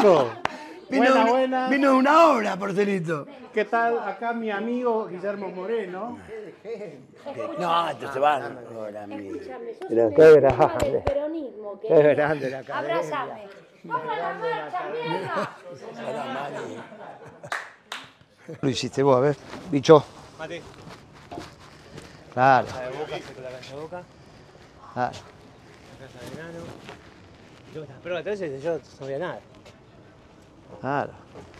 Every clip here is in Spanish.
Vino, Buena, una- buena. vino una obra, porcelito. ¿Qué tal? Acá mi amigo Guillermo Moreno. No, esto se va. Escúchame, sos Pero un qué grande. del peronismo. Qué grande la. Abrázame. ¡Vamos a la marcha, mierda! Lo hiciste vos, a ver, bicho. Mate. Claro, La de boca, saco la calle de boca, claro. la casa de enano. Pero veces yo no sabía nada. Claro.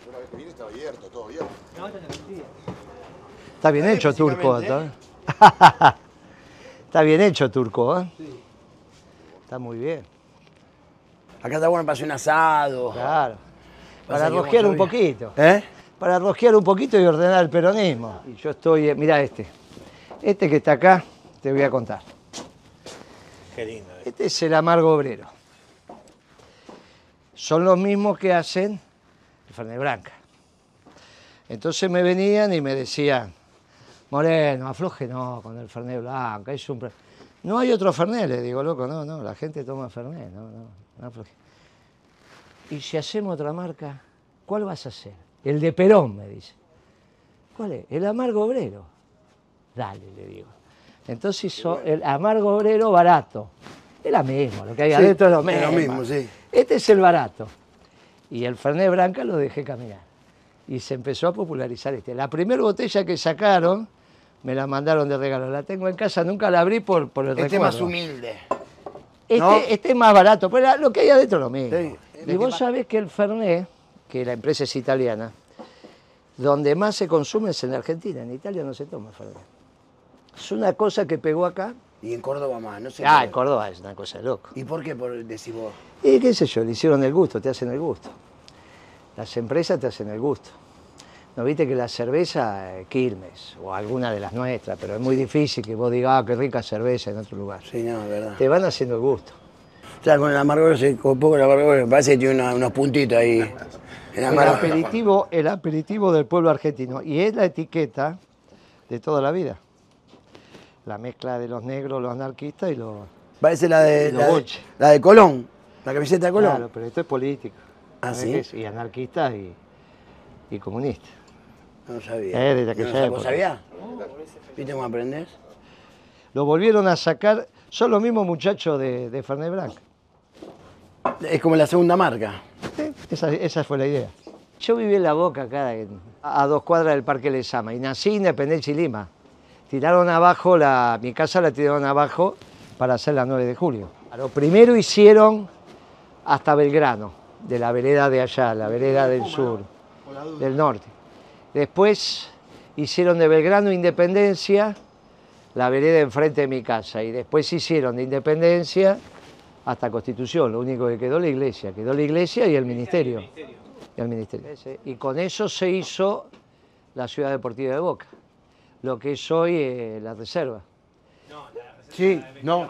Una vez que vine estaba abierto, todo abierto. No, esta es la mentira. Está bien hecho, Turco. ¿eh? Está bien hecho, Turco. ¿eh? Está muy bien, Acá está bueno para hacer un asado. claro. Para rosquear un poquito. ¿Eh? Para rosquear un poquito y ordenar el peronismo. Y yo estoy, eh, mira este. Este que está acá, te voy a contar. Qué lindo. eh. Este es el amargo obrero. Son los mismos que hacen el Fernet Branca. Entonces me venían y me decían, Moreno, afloje no con el Fernet Blanca, es un... pre-". No hay otro Fernet, le digo, loco, no, no, la gente toma Fernet, no, no, no afloje. Y si hacemos otra marca, ¿cuál vas a hacer? El de Perón, me dice. ¿Cuál es? El amargo obrero. Dale, le digo. Entonces hizo el amargo obrero barato. Es la misma, lo que hay Sí, adentro es lo es mismo. lo mismo, sí. Este es el barato. Y el Fernet Branca lo dejé caminar. Y se empezó a popularizar este. La primera botella que sacaron, me la mandaron de regalo. La tengo en casa, nunca la abrí por, por el Este es recuerdo. más humilde. Este, ¿no? este es más barato, pero lo que hay adentro es lo mismo. Sí. Y vos sabés que el Fernet, que la empresa es italiana, donde más se consume es en Argentina. En Italia no se toma Fernet. Es una cosa que pegó acá. Y en Córdoba más, no sé. Ah, en Córdoba es una cosa de loco. ¿Y por qué por decís vos? Y qué sé yo, le hicieron el gusto, te hacen el gusto. Las empresas te hacen el gusto. ¿No viste que la cerveza, eh, Quilmes, o alguna de las nuestras, pero es muy difícil que vos digas, ah, qué rica cerveza en otro lugar. Sí, no, es verdad. Te van haciendo el gusto. O sea, con el amargor, con poco el amargor, parece que tiene una- unos puntitos ahí. El El aperitivo, el aperitivo del pueblo argentino. Y es la etiqueta de toda la vida. La mezcla de los negros, los anarquistas y los... Parece la de, Los la de, boches. la de Colón, la camiseta de Colón. Claro, pero esto es político. Ah, ¿Sabés ¿sí? Y anarquistas y, y comunistas. No sabía. Eh, desde aquella ¿No, ¿Vos época. sabías? ¿Viste cómo aprendés? Lo volvieron a sacar, son los mismos muchachos de, de Fernet Blanc. Es como la segunda marca. Sí, Esa, esa fue la idea. Yo viví en La Boca, acá, a dos cuadras del Parque Lezama, y nací en Independencia y Lima. Tiraron abajo, la, mi casa la tiraron abajo para hacer la 9 de julio. Lo primero hicieron hasta Belgrano, de la vereda de allá, la vereda del sur, del norte. Después hicieron de Belgrano Independencia, la vereda enfrente de mi casa, y después hicieron de Independencia hasta Constitución, lo único que quedó la iglesia, quedó la iglesia y el ministerio. Y, el ministerio. y con eso se hizo la ciudad deportiva de Boca, lo que es hoy eh, la reserva. Sí, no.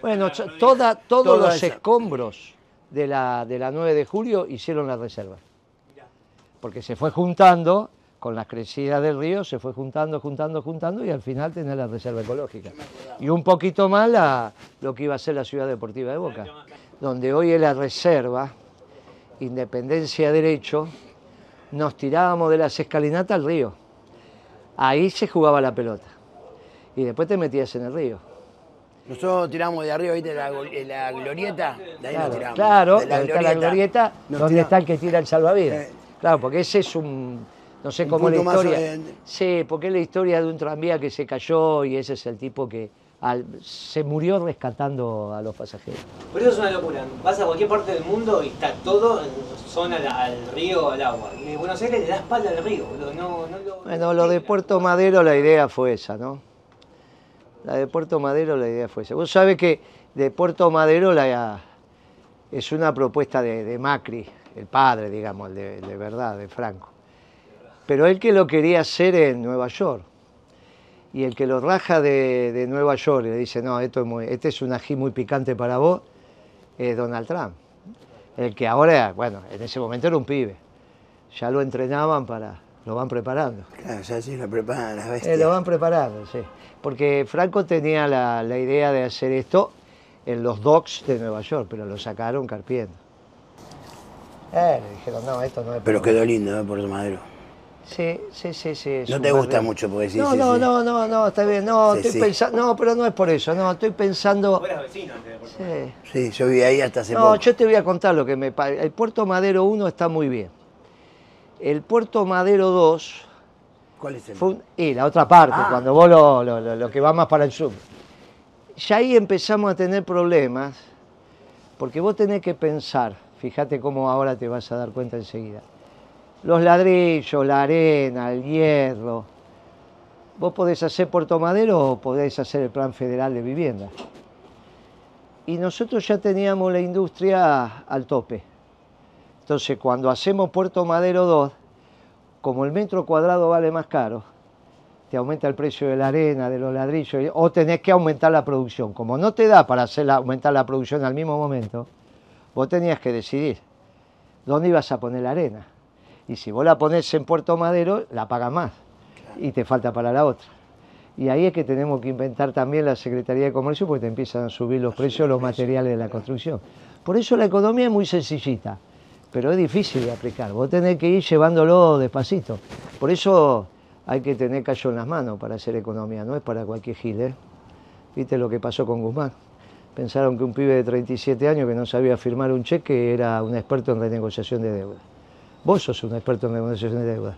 Bueno, cho- toda, todos Toda los esa. escombros de la, de la 9 de julio hicieron la reserva. Porque se fue juntando, con las crecidas del río, se fue juntando, juntando, juntando y al final tenés la reserva ecológica. Y un poquito más la- lo que iba a ser la ciudad deportiva de Boca, donde hoy es la reserva, Independencia Derecho, nos tirábamos de las escalinatas al río. Ahí se jugaba la pelota. Y después te metías en el río. Nosotros tiramos de arriba, ¿viste? La, go- la glorieta. De ahí nos Claro, tiramos. claro, De la está la glorieta, nos donde tiramos. está el que tira el salvavidas. Eh. Claro, porque ese es un, no sé cómo es la más historia. Sí, porque es la historia de un tranvía que se cayó y ese es el tipo que al- se murió rescatando a los pasajeros. Por eso es una locura. Vas a cualquier parte del mundo y está todo en zona al, al río, al agua. Y Buenos Aires le da espalda al río, boludo. No, no lo... Bueno, lo de Puerto Madero la idea fue esa, ¿no? La de Puerto Madero la idea fue esa. Vos sabés que de Puerto Madero la, es una propuesta de, de Macri, el padre, digamos, el de, el de verdad, de Franco. Pero él que lo quería hacer en Nueva York. Y el que lo raja de, de Nueva York y le dice, no, esto es muy, este es un ají muy picante para vos, es Donald Trump. El que ahora, bueno, en ese momento era un pibe. Ya lo entrenaban para, lo van preparando. Claro, ya sí lo preparan las Eh, bestias. lo van preparando, sí. Porque Franco tenía la, la idea de hacer esto en los docks de Nueva York, pero lo sacaron carpiendo. Eh, le dijeron, no, esto no es Pero quedó lindo, ¿eh? Puerto Madero. Sí, sí, sí, sí. No te gusta mucho porque sí, no, sí, no, sí. no, no, no, está bien. No, Sí, estoy sí. pensando. No, pero no es por eso, no, estoy pensando. Vecino antes de Puerto Sí. Sí, yo viví ahí hasta hace No, poco. yo te voy a contar lo que me El Puerto Madero 1 está muy bien. El Puerto Madero 2 ¿Cuál es el? fue un- y la otra parte, Ah. cuando vos lo, lo- lo- lo que va más para el sur. Ya ahí empezamos a tener problemas, porque vos tenés que pensar, fíjate cómo ahora te vas a dar cuenta enseguida. Los ladrillos, la arena, el hierro. Vos podés hacer Puerto Madero o podés hacer el Plan Federal de Vivienda. Y nosotros ya teníamos la industria al tope. Entonces, cuando hacemos Puerto Madero 2, como el metro cuadrado vale más caro, te aumenta el precio de la arena, de los ladrillos, o tenés que aumentar la producción. Como no te da para hacer la- aumentar la producción al mismo momento, vos tenías que decidir dónde ibas a poner la arena. Y si vos la ponés en Puerto Madero, la pagas más y te falta para la otra. Y ahí es que tenemos que inventar también la Secretaría de Comercio porque te empiezan a subir los precios de los materiales de la construcción. Por eso la economía es muy sencillita, pero es difícil de aplicar. Vos tenés que ir llevándolo despacito. Por eso hay que tener callo en las manos para hacer economía, no es para cualquier gil. ¿eh? ¿Viste lo que pasó con Guzmán? Pensaron que un pibe de 37 años que no sabía firmar un cheque era un experto en renegociación de deuda. Vos sos un experto en renegociación de deuda,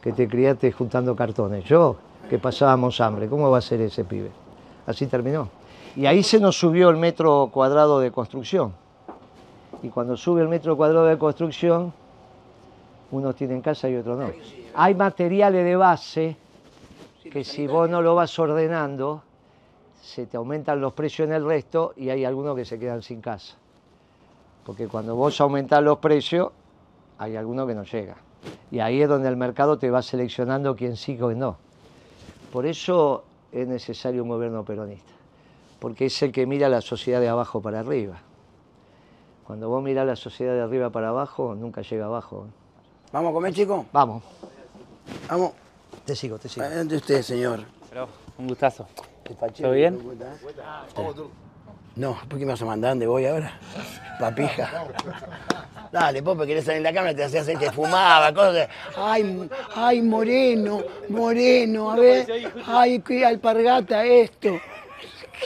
que te criaste juntando cartones. Yo, que pasábamos hambre, ¿cómo va a ser ese pibe? Así terminó. Y ahí se nos subió el metro cuadrado de construcción. Y cuando sube el metro cuadrado de construcción, unos tienen casa y otros no. Hay materiales de base que si vos no lo vas ordenando, se te aumentan los precios en el resto y hay algunos que se quedan sin casa. Porque cuando vos aumentás los precios, hay algunos que no llegan. Y ahí es donde el mercado te va seleccionando quién sí o quién no. Por eso es necesario un gobierno peronista, porque es el que mira la sociedad de abajo para arriba. Cuando vos mirás la sociedad de arriba para abajo, nunca llega abajo. ¿Vamos a comer, chicos? Vamos, Vamos. te sigo, te sigo. Adelante usted, señor. Pero, un gustazo. ¿Todo bien? No, ¿por qué me vas a mandar? ¿Dónde voy ahora? Papija. Dale, Pope, querés salir en la cámara, te hacías que fumaba, cosas. de, Ay, ay, moreno, moreno, a ver. Ay, qué alpargata esto.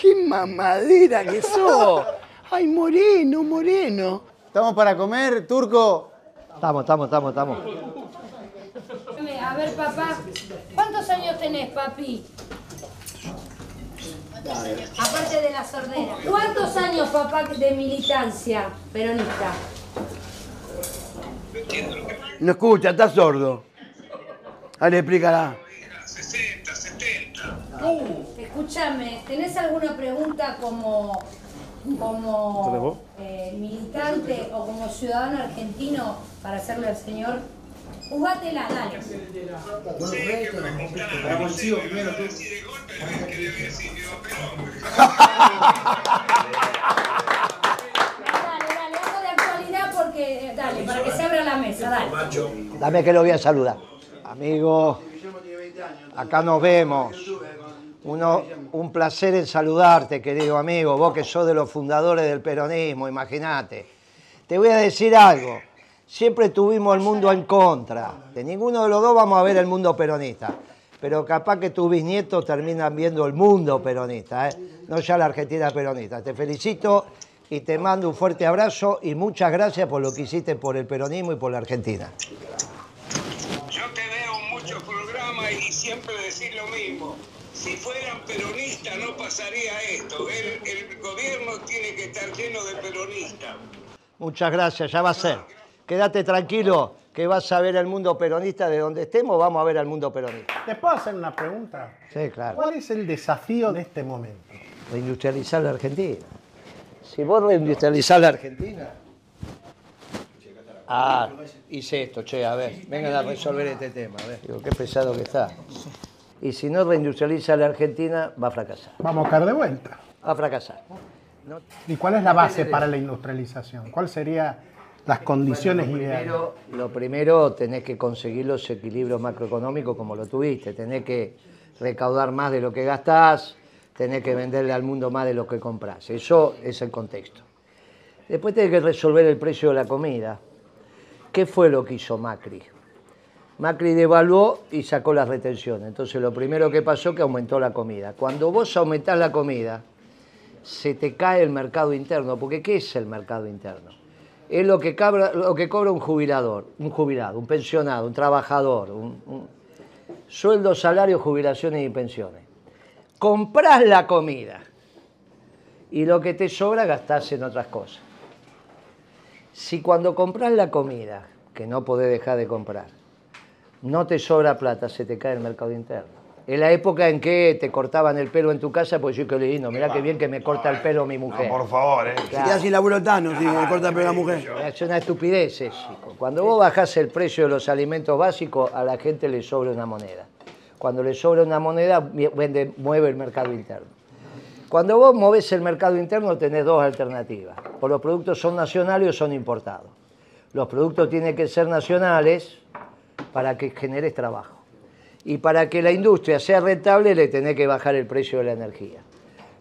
Qué mamadera que sos. Ay, moreno, moreno. Estamos para comer, turco. Estamos, estamos, estamos, estamos. A ver, papá, ¿cuántos años tenés, papi? Aparte de la sordera. ¿Cuántos años, papá, de militancia peronista? No escucha, está sordo. Dale, explícala. Escúchame, ¿tenés alguna pregunta como, como eh, militante o como ciudadano argentino para hacerle al señor? Jugátela, dale. Dale, dale, algo de actualidad porque, eh, dale, para que se abra la mesa, dale. Dame que lo voy a saludar. Amigo, acá nos vemos. Uno, un placer en saludarte, querido amigo. Vos que sos de los fundadores del peronismo, imagínate. Te voy a decir algo. Siempre tuvimos el mundo en contra. De ninguno de los dos vamos a ver el mundo peronista. Pero capaz que tus bisnietos terminan viendo el mundo peronista, ¿eh? no ya la Argentina peronista. Te felicito y te mando un fuerte abrazo y muchas gracias por lo que hiciste por el peronismo y por la Argentina. Yo te veo en muchos programas y siempre decís lo mismo. Si fueran peronistas no pasaría esto. El, el gobierno tiene que estar lleno de peronistas. Muchas gracias, ya va a ser. Quédate tranquilo que vas a ver el mundo peronista de donde estemos, vamos a ver al mundo peronista. ¿Te puedo hacer una pregunta? Sí, claro. ¿Cuál es el desafío de este momento? Reindustrializar la Argentina. Si vos reindustrializás la Argentina. Ah, hice esto, che, a ver, vengan a resolver este tema, a ver. Digo, qué pesado que está. Y si no reindustrializa la Argentina, va a fracasar. Vamos a caer de vuelta. Va a fracasar. No- ¿Y cuál es la base para la industrialización? ¿Cuáles serían las condiciones ideales? Primero, lo primero, tenés que conseguir los equilibrios macroeconómicos como lo tuviste. Tenés que recaudar más de lo que gastás, tenés que venderle al mundo más de lo que comprás. Eso es el contexto. Después tenés que resolver el precio de la comida. ¿Qué fue lo que hizo Macri? Macri devaluó y sacó las retenciones. Entonces lo primero que pasó que aumentó la comida. Cuando vos aumentás la comida, se te cae el mercado interno, porque ¿qué es el mercado interno? Es lo que, cabra- lo que cobra un jubilador, un jubilado, un pensionado, un trabajador, un, un- sueldo, salario, jubilaciones y pensiones. Comprás la comida y lo que te sobra gastás en otras cosas. Si cuando compras la comida, que no podés dejar de comprar, no te sobra plata, se te cae el mercado interno. Es la época en que te cortaban el pelo en tu casa, pues yo qué lindo, mirá qué bien que me corta el pelo mi mujer. Por favor, ¿eh? Se queda sin laburo Tano, si le corta el pelo a la mujer. Es una estupidez eso. Cuando vos bajás el precio de los alimentos básicos, a la gente le sobra una moneda. Cuando le sobra una moneda, vende- mueve el mercado interno. Cuando vos movés el mercado interno, tenés dos alternativas. O los productos son nacionales o son importados. Los productos tienen que ser nacionales para que generes trabajo. Y para que la industria sea rentable, le tenés que bajar el precio de la energía.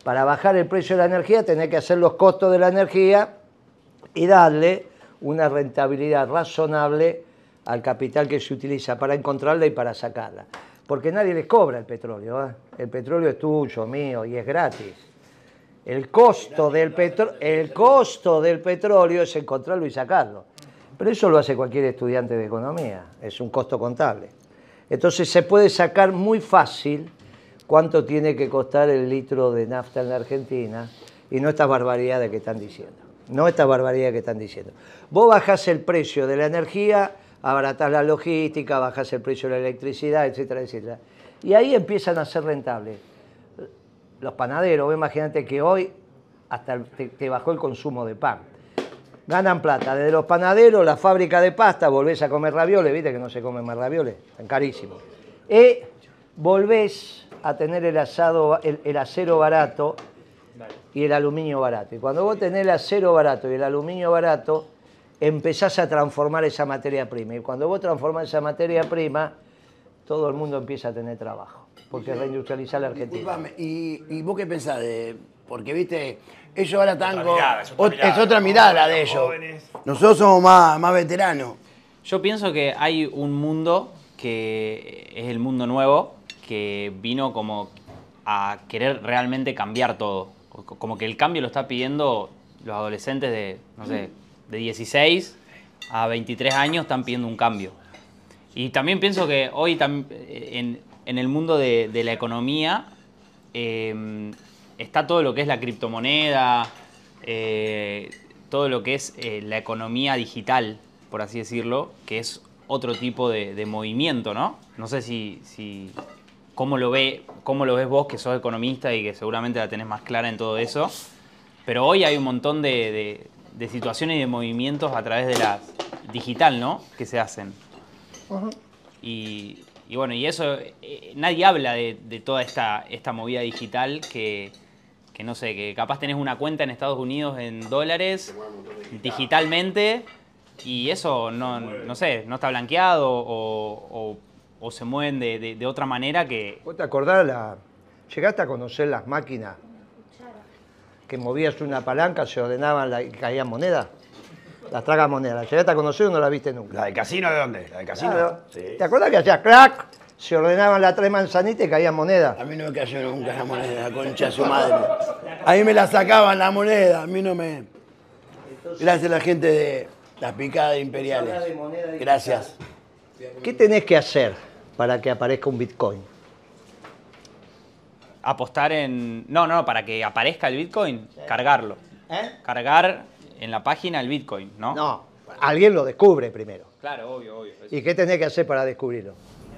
Para bajar el precio de la energía, tenés que hacer los costos de la energía y darle una rentabilidad razonable al capital que se utiliza para encontrarla y para sacarla. Porque nadie les cobra el petróleo. ¿eh? El petróleo es tuyo, mío, y es gratis. El costo, del petro- el costo del petróleo es encontrarlo y sacarlo. Pero eso lo hace cualquier estudiante de economía, es un costo contable. Entonces se puede sacar muy fácil cuánto tiene que costar el litro de nafta en la Argentina y no estas barbaridades que están diciendo. No estas barbaridades que están diciendo. Vos bajás el precio de la energía, abaratás la logística, bajás el precio de la electricidad, etcétera, etcétera. Y ahí empiezan a ser rentables. Los panaderos, imagínate que hoy hasta te bajó el consumo de pan. Ganan plata. Desde los panaderos, la fábrica de pasta, volvés a comer ravioles, viste que no se comen más ravioles, están carísimos. Y volvés a tener el asado, el, el acero barato y el aluminio barato. Y cuando vos tenés el acero barato y el aluminio barato, empezás a transformar esa materia prima. Y cuando vos transformás esa materia prima, todo el mundo empieza a tener trabajo. Porque reindustrializar la Argentina. ¿y, y vos qué pensás de.? Porque, viste, ellos ahora están con. es otra ot- mirada, es otra los mirada la jóvenes, de los ellos. jóvenes. Nosotros somos más, más veteranos. Yo pienso que hay un mundo que es el mundo nuevo, que vino como a querer realmente cambiar todo. Co- Como que el cambio lo está pidiendo los adolescentes de, no sé, de 16 a 23 años están pidiendo un cambio. Y también pienso que hoy tam- en, en el mundo de, de la economía eh, está todo lo que es la criptomoneda, eh, todo lo que es eh, la economía digital, por así decirlo, que es otro tipo de, de movimiento, ¿no? No sé si, si cómo lo ve, cómo lo ves vos que sos economista y que seguramente la tenés más clara en todo eso. Pero hoy hay un montón de- de situaciones y de movimientos a través de la digital, ¿no? Que se hacen. Y, y bueno, y eso, eh, nadie habla de, de toda esta, esta movida digital que, que no sé, que capaz tenés una cuenta en Estados Unidos en dólares digitalmente y eso no, no sé, no está blanqueado o, o- o se mueven de, de- de otra manera que... ¿Vos te acordás? La... ¿Llegaste a conocer las máquinas que movías una palanca, se ordenaban la- y caían monedas? Las tragas monedas. ¿Las llegaste a conocer o no la viste nunca? ¿La de casino de dónde? ¿La de casino? Claro. Sí. ¿Te acuerdas que hacía crack? Se ordenaban las tres manzanitas y caían monedas. A mí no me cayó nunca la moneda, la concha de su madre. A mí me la sacaban la moneda, a mí no me. Gracias a la gente de las picadas imperiales. Gracias. ¿Qué tenés que hacer para que aparezca un Bitcoin? Apostar en... No, no, para que aparezca el Bitcoin, cargarlo. ¿Eh? Cargar en la página el Bitcoin, ¿no? No, alguien lo descubre primero. Claro, obvio, obvio. ¿Y qué tenés que hacer para descubrirlo?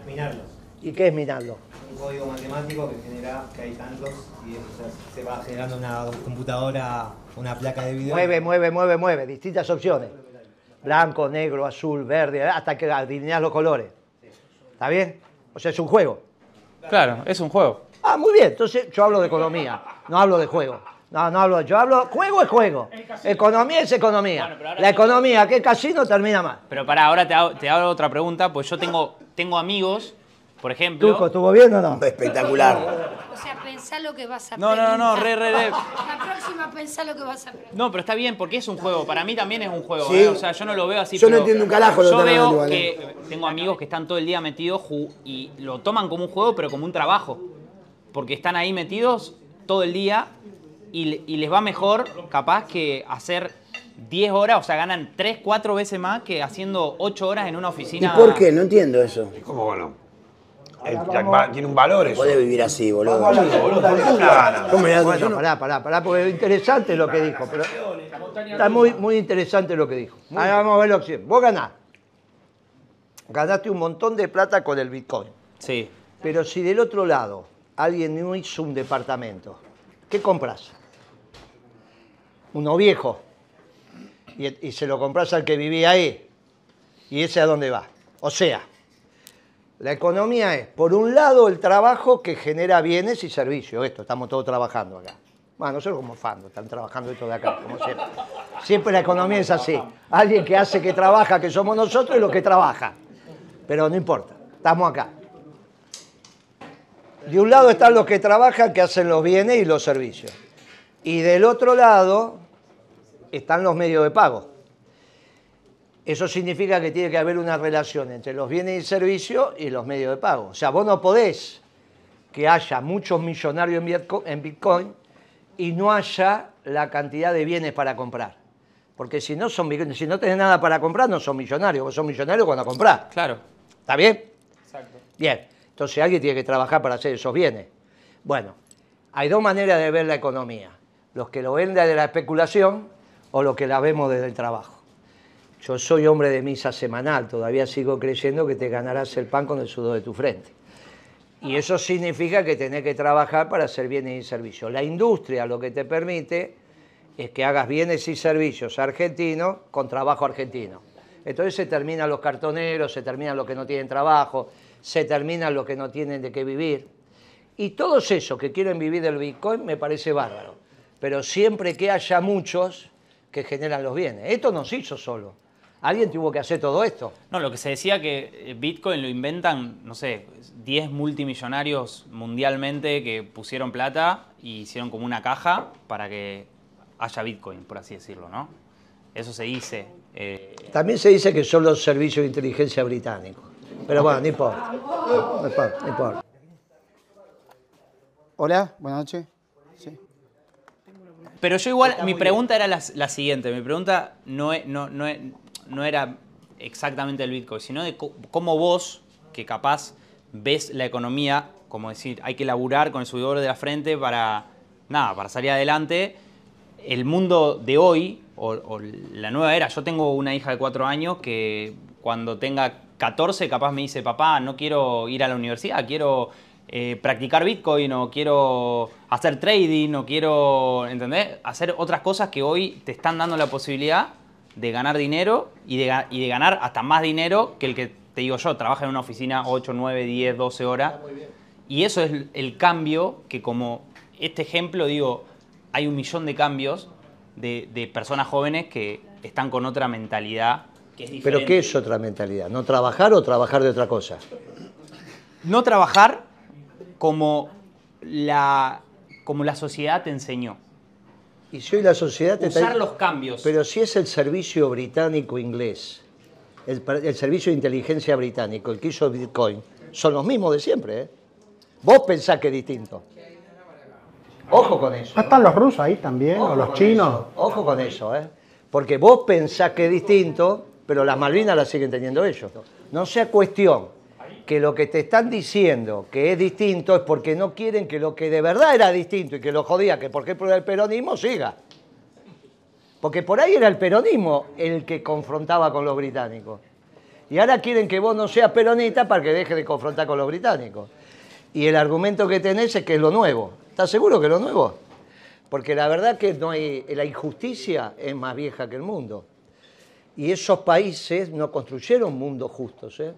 Minarlos. ¿Y qué es minarlo? Un código matemático que genera que hay tantos y eso se- se va generando una computadora, una placa de video. Mueve, mueve, mueve, mueve. Distintas opciones. Blanco, negro, azul, verde, hasta que alineás los colores. ¿Está bien? O sea, es un juego. Claro, es un juego. Ah, muy bien. Entonces yo hablo de economía, no hablo de juego. No, no hablo, yo hablo, juego es juego. Economía es economía. Bueno, La economía que es casino termina mal. Pero para ahora te hago, te hago otra pregunta, pues yo tengo, tengo amigos, por ejemplo... Tuco, ¿estuvo bien o no? Espectacular. O sea, pensá lo que vas a No, no, no, re, re, re. La próxima pensá lo que vas a preguntar. No, pero está bien porque es un juego. Para mí también es un juego. Sí. ¿eh? O sea, yo no lo veo así. Yo no pero entiendo un carajo lo Yo veo igual, que tengo amigos que están todo el día metidos y lo toman como un juego, pero como un trabajo. Porque están ahí metidos todo el día y, le- y les va mejor, capaz, que hacer 10 horas, o sea, ganan 3, 4 veces más que haciendo 8 horas en una ¿Y oficina. por qué? No entiendo eso. ¿Cómo bueno? El- la- tiene un valor eso. Podés vivir así, boludo. Claro. ¿Cómo le das- yo Bueno, no- pará, pará, pará, porque es interesante lo que dijo. Pero está muy, muy interesante lo que dijo. Ahora vamos a ver lo que Vos ganás. Ganaste un montón de plata con el Bitcoin. Sí. Pero si del otro lado alguien no hizo un departamento, ¿qué compras? Uno viejo. Y, se lo compras al que vivía ahí. ¿Y ese a dónde va? O sea, la economía es, por un lado, el trabajo que genera bienes y servicios. Esto, estamos todos trabajando acá. Bueno, nosotros como fando, están trabajando esto de acá, como siempre. Siempre la economía es así. Alguien que hace que trabaja, que somos nosotros, y los que trabaja. Pero no importa, estamos acá. De un lado están los que trabajan, que hacen los bienes y los servicios. Y del otro lado están los medios de pago. Eso significa que tiene que haber una relación entre los bienes y servicios y los medios de pago. O sea, vos no podés que haya muchos millonarios en Bitco- en Bitcoin y no haya la cantidad de bienes para comprar. Porque si no, son, si no tenés nada para comprar, no son millonarios. Vos sos millonarios cuando comprás. Claro. ¿Está bien? Exacto. Bien, entonces alguien tiene que trabajar para hacer esos bienes. Bueno, hay dos maneras de ver la economía. Los que lo ven desde la especulación o los que la vemos desde el trabajo. Yo soy hombre de misa semanal, todavía sigo creyendo que te ganarás el pan con el sudor de tu frente. Y eso significa que tenés que trabajar para hacer bienes y servicios. La industria lo que te permite es que hagas bienes y servicios argentinos con trabajo argentino. Entonces se terminan los cartoneros, se terminan los que no tienen trabajo, se terminan los que no tienen de qué vivir. Y todos esos que quieren vivir del Bitcoin me parece bárbaro. Pero siempre que haya muchos que generan los bienes. Esto no se hizo solo. Alguien tuvo que hacer todo esto. No, lo que se decía que eh, Bitcoin lo inventan, no sé, 10 multimillonarios mundialmente que pusieron plata y hicieron como una caja para que haya Bitcoin, por así decirlo, ¿no? Eso se dice. Eh, También se dice que son los servicios de inteligencia británicos. Pero bueno, no importa. No importa, no importa. Hola, buenas noches. Sí. Pero yo igual, mi pregunta era la, la siguiente. Mi pregunta no, no, no, no era exactamente el Bitcoin, sino de cómo vos, que capaz ves la economía, como decir, hay que laburar con el sudor de la frente para, nada, para salir adelante. El mundo de hoy, o, o la nueva era, yo tengo una hija de cuatro años que cuando tenga 14 capaz me dice, papá, no quiero ir a la universidad, quiero eh, practicar Bitcoin o quiero hacer trading o quiero, ¿entendés? Hacer otras cosas que hoy te están dando la posibilidad de ganar dinero y de, y de ganar hasta más dinero que el que te digo yo, trabaja en una oficina 8, 9, 10, 12 horas. Y eso es el cambio que como este ejemplo, digo, hay un millón de cambios de, de personas jóvenes que están con otra mentalidad que es diferente. ¿Pero qué es otra mentalidad? ¿No trabajar o trabajar de otra cosa? No trabajar como la, como la sociedad te enseñó. Y si hoy la sociedad te Usar los cambios. Pero si es el servicio británico-inglés, el, el servicio de inteligencia británico, el que hizo Bitcoin, son los mismos de siempre. ¿eh? Vos pensás que es distinto. Ojo con eso. ¿No están los rusos ahí también? ¿O los chinos? eso, Ojo con eso, ¿eh? Porque vos pensás que es distinto, pero las Malvinas las siguen teniendo ellos. No sea cuestión que lo que te están diciendo que es distinto es porque no quieren que lo que de verdad era distinto y que lo jodía, que por ejemplo era el peronismo, siga. Porque por ahí era el peronismo el que confrontaba con los británicos. Y ahora quieren que vos no seas peronista para que deje de confrontar con los británicos. Y el argumento que tenés es que es lo nuevo. ¿Estás seguro que lo nuevo? Porque la verdad que no hay, la injusticia es más vieja que el mundo. Y esos países no construyeron mundos justos. ¿eh?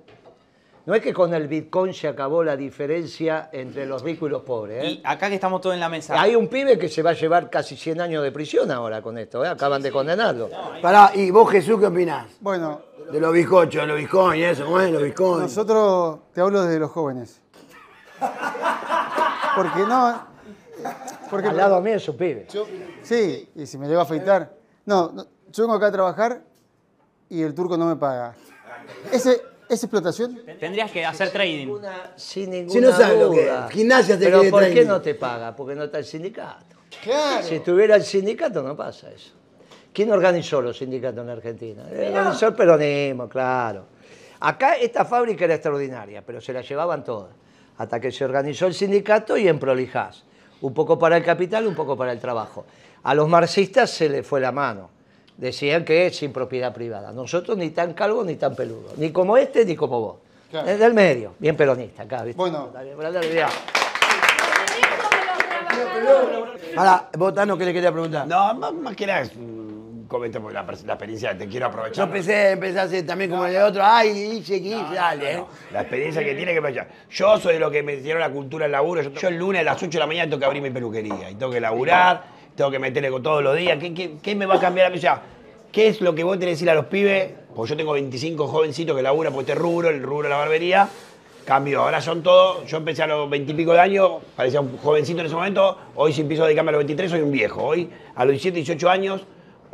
No es que con el Bitcoin se acabó la diferencia entre los ricos y los pobres. ¿eh? Y acá que estamos todos en la mesa. Hay un pibe que se va a llevar casi 100 años de prisión ahora con esto. ¿eh? Acaban de condenarlo. Pará, ¿y vos, Jesús, qué opinás? Bueno, De los bizcochos, de los bizcoins, eso, ¿cómo es? Los bizcoins. nosotros te hablo desde los jóvenes. Porque no, Porque- Al lado mío es un pibe. Sí, y si me llego a afeitar. No, no, yo vengo acá a trabajar y el turco no me paga. ¿Ese, ¿Es explotación? Tendrías que hacer trading. Sin ninguna Si no sabes lo que duda. es, gimnasia te Pero ¿por qué no te paga? Porque no está el sindicato. Claro. Si estuviera el sindicato no pasa eso. ¿Quién organizó los sindicatos en Argentina? Organizó el peronismo, claro. Acá esta fábrica era extraordinaria, pero se la llevaban todas. Hasta que se organizó el sindicato y en prolijás. Un poco para el capital, un poco para el trabajo. A los marxistas se les fue la mano. Decían que es sin propiedad privada. Nosotros ni tan calvo ni tan peludo. Ni como este ni como vos. Claro. Es del medio. Bien peronista acá, ¿viste? Bueno. Ahora, vos, Tano, ¿qué le quería preguntar? No, más, más que nada, mm, comentemos la, la experiencia, te quiero aprovechar. Yo empecé a hacer también como el otro. Ay, Guille, Guille, dale, ¿eh? La experiencia que tiene que aprovechar. Yo soy de lo que me hicieron la cultura del laburo. Yo, yo el lunes a las 8 de la mañana tengo que abrir mi peluquería y tengo que laburar, tengo que meterle con todos los días. ¿Qué, qué, qué me va a cambiar a mí? O sea, ¿qué es lo que vos tenés que decir a los pibes? Porque yo tengo 25 jovencitos que laburan por este rubro, el rubro de la barbería. Cambio, ahora son todos, yo empecé a los 20 y pico de años, parecía un jovencito en ese momento, hoy si empiezo a dedicarme a los 23 soy un viejo, hoy a los 17, 18 años,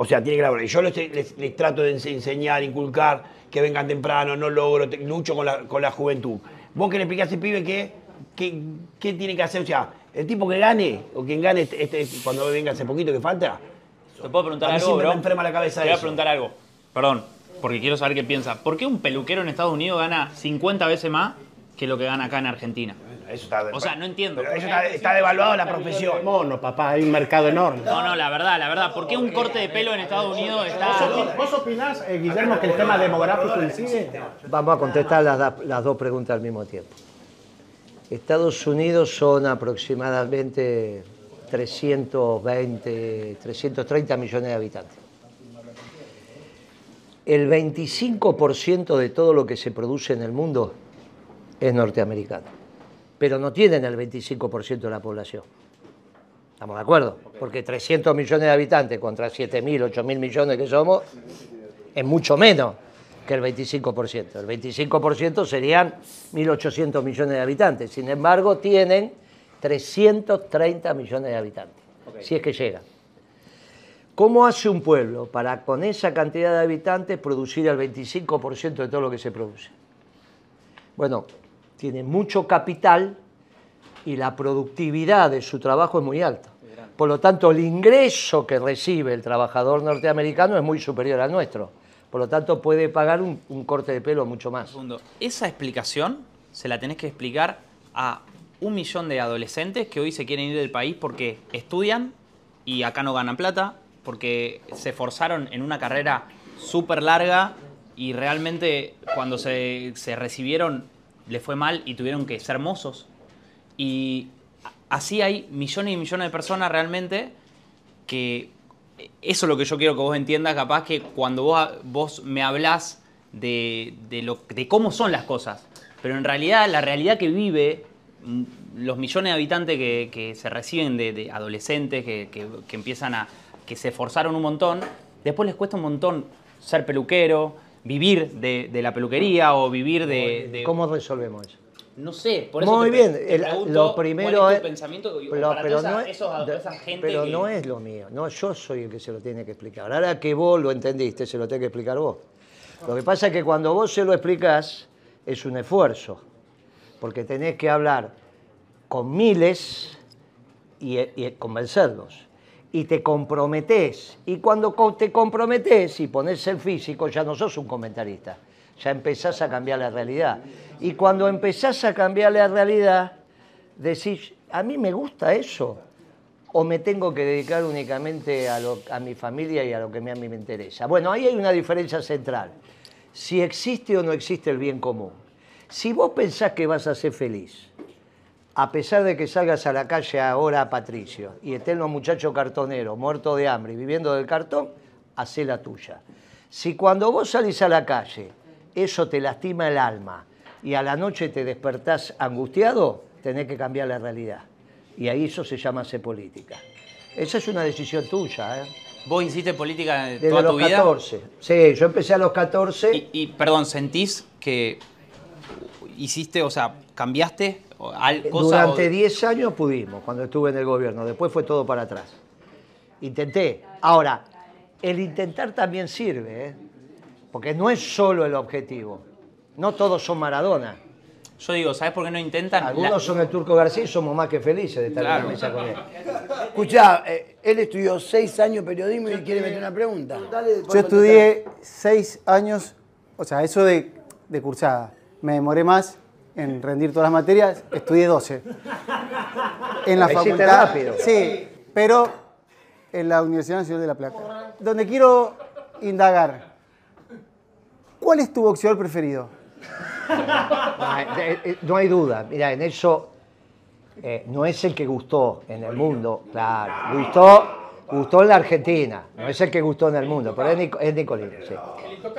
o sea, tiene que laburar. Y yo les, les- les trato de ense- enseñar, inculcar, que vengan temprano, no logro, te- lucho con la, con la juventud. Vos que le explicás a ese pibe que, que- qué tiene que hacer, o sea, el tipo que gane, o quien gane este, este- cuando venga hace poquito que falta, ¿Te puedo preguntar A mí algo, siempre bro? me enferma la cabeza Te voy a eso. preguntar algo. Perdón, porque quiero saber qué piensa. ¿Por qué un peluquero en Estados Unidos gana 50 veces más que lo que gana acá en Argentina? Eso está, O sea, no entiendo. pero eso está, está devaluado la profesión. Mono, papá, hay un mercado enorme. No, no, la verdad, la verdad. ¿Por qué un corte de pelo en Estados Unidos ¿Vos, está...? vos opinás, eh, Guillermo, que el tema demográfico incide? Vamos a contestar las, las dos preguntas al mismo tiempo. Estados Unidos son aproximadamente 320, 330 millones de habitantes. El 25% de todo lo que se produce en el mundo es norteamericano, pero no tienen el 25% de la población. ¿Estamos de acuerdo? Porque 300 millones de habitantes contra 7.000, 8.000 millones que somos, es mucho menos que el 25%. El 25% serían 1.800 millones de habitantes. Sin embargo, tienen 330 millones de habitantes, si es que llegan. ¿Cómo hace un pueblo para con esa cantidad de habitantes producir el 25% de todo lo que se produce? Bueno, tiene mucho capital y la productividad de su trabajo es muy alta. Por lo tanto, el ingreso que recibe el trabajador norteamericano es muy superior al nuestro. Por lo tanto, puede pagar un, corte de pelo mucho más. Esa explicación se la tenés que explicar a un millón de adolescentes que hoy se quieren ir del país porque estudian y acá no ganan plata, porque se esforzaron en una carrera súper larga y realmente cuando se recibieron les fue mal y tuvieron que ser mozos. Y así hay millones y millones de personas realmente que eso es lo que yo quiero que vos entiendas, capaz que cuando vos, vos me hablás de, de lo, de cómo son las cosas, pero en realidad la realidad que vive mm, los millones de habitantes que, que se reciben de, de adolescentes, que, que- que empiezan a, que se esforzaron un montón, después les cuesta un montón ser peluquero, vivir de, de la peluquería o vivir de... de- ¿Cómo resolvemos eso? No sé, por eso Muy te- bien, te pregunto lo primero cuál es... es tu pensamiento o Pero- para pero toda no esa- es- esos- esa gente pero que- no es lo mío, no, yo soy el que se lo tiene que explicar. Ahora que vos lo entendiste, se lo tiene que explicar vos. Lo que pasa es que cuando vos se lo explicás, es un esfuerzo, porque tenés que hablar con miles y, y convencerlos. Y te comprometés. Y cuando te comprometés y pones el físico, ya no sos un comentarista. Ya empezás a cambiar la realidad. Y cuando empezás a cambiar la realidad, decís, a mí me gusta eso. O me tengo que dedicar únicamente a, lo- a mi familia y a lo que a mí me interesa. Bueno, ahí hay una diferencia central. Si existe o no existe el bien común. Si vos pensás que vas a ser feliz, a pesar de que salgas a la calle ahora, Patricio, y estén los muchachos cartoneros, muertos de hambre y viviendo del cartón, hacé la tuya. Si cuando vos salís a la calle, eso te lastima el alma y a la noche te despertás angustiado, tenés que cambiar la realidad. Y ahí eso se llama hacer política. Esa es una decisión tuya, ¿eh? ¿Vos hiciste política Desde toda los tu vida? 14. Sí, yo empecé a los 14. Y, y, perdón, ¿sentís que hiciste, o sea, cambiaste al- cosa Durante o- 10 años pudimos, cuando estuve en el gobierno. Después fue todo para atrás. Intenté. Ahora, el intentar también sirve, ¿eh? porque no es solo el objetivo. No todos son Maradona. Yo digo, ¿sabes por qué no intentan? Algunos La- son el Turco García y somos más que felices de estar en la mesa con él. Escuchá, eh, él estudió seis años periodismo y quiere meter una pregunta. Yo estudié seis años, o sea, eso de, de cursada. Me demoré más en rendir todas las materias, estudié 12. En la facultad. rápido. Sí, pero en la Universidad Nacional de La Plata. Donde quiero indagar. ¿Cuál es tu boxeador preferido? No, eh, no hay duda. Mira, en eso eh, no es el que gustó en el mundo, claro. Gustó, gustó en la Argentina, no es el que gustó en el mundo, pero es Nicolino, sí.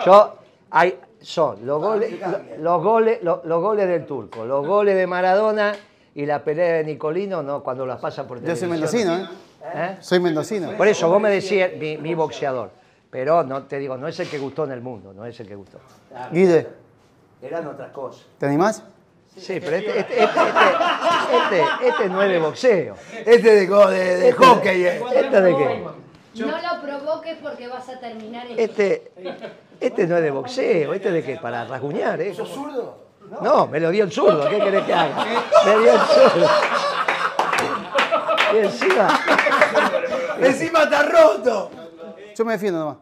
Yo, hay, son los goles, los, goles, los, los goles del turco, los goles de Maradona y la pelea de Nicolino, no, cuando las pasa por Yo soy televisión. mendocino, ¿eh? ¿Eh? Soy mendocino. Por eso vos me decías mi, mi boxeador, pero no te digo, no es el que gustó en el mundo, no es el que gustó. Guille, Eran otras cosas. ¿te animás? Sí, pero este, este, este, este, este- este no es de boxeo. Este de, de, de hockey. eh. ¿Este de qué? No lo provoques porque vas a terminar esto. Este, este no es de boxeo, este de qué, para rasguñar, ¿eh? ¿Sos zurdo? No, me lo dio el zurdo, ¿qué querés que haga? Me dio el zurdo. Y encima, Encima está roto. Yo me defiendo nomás.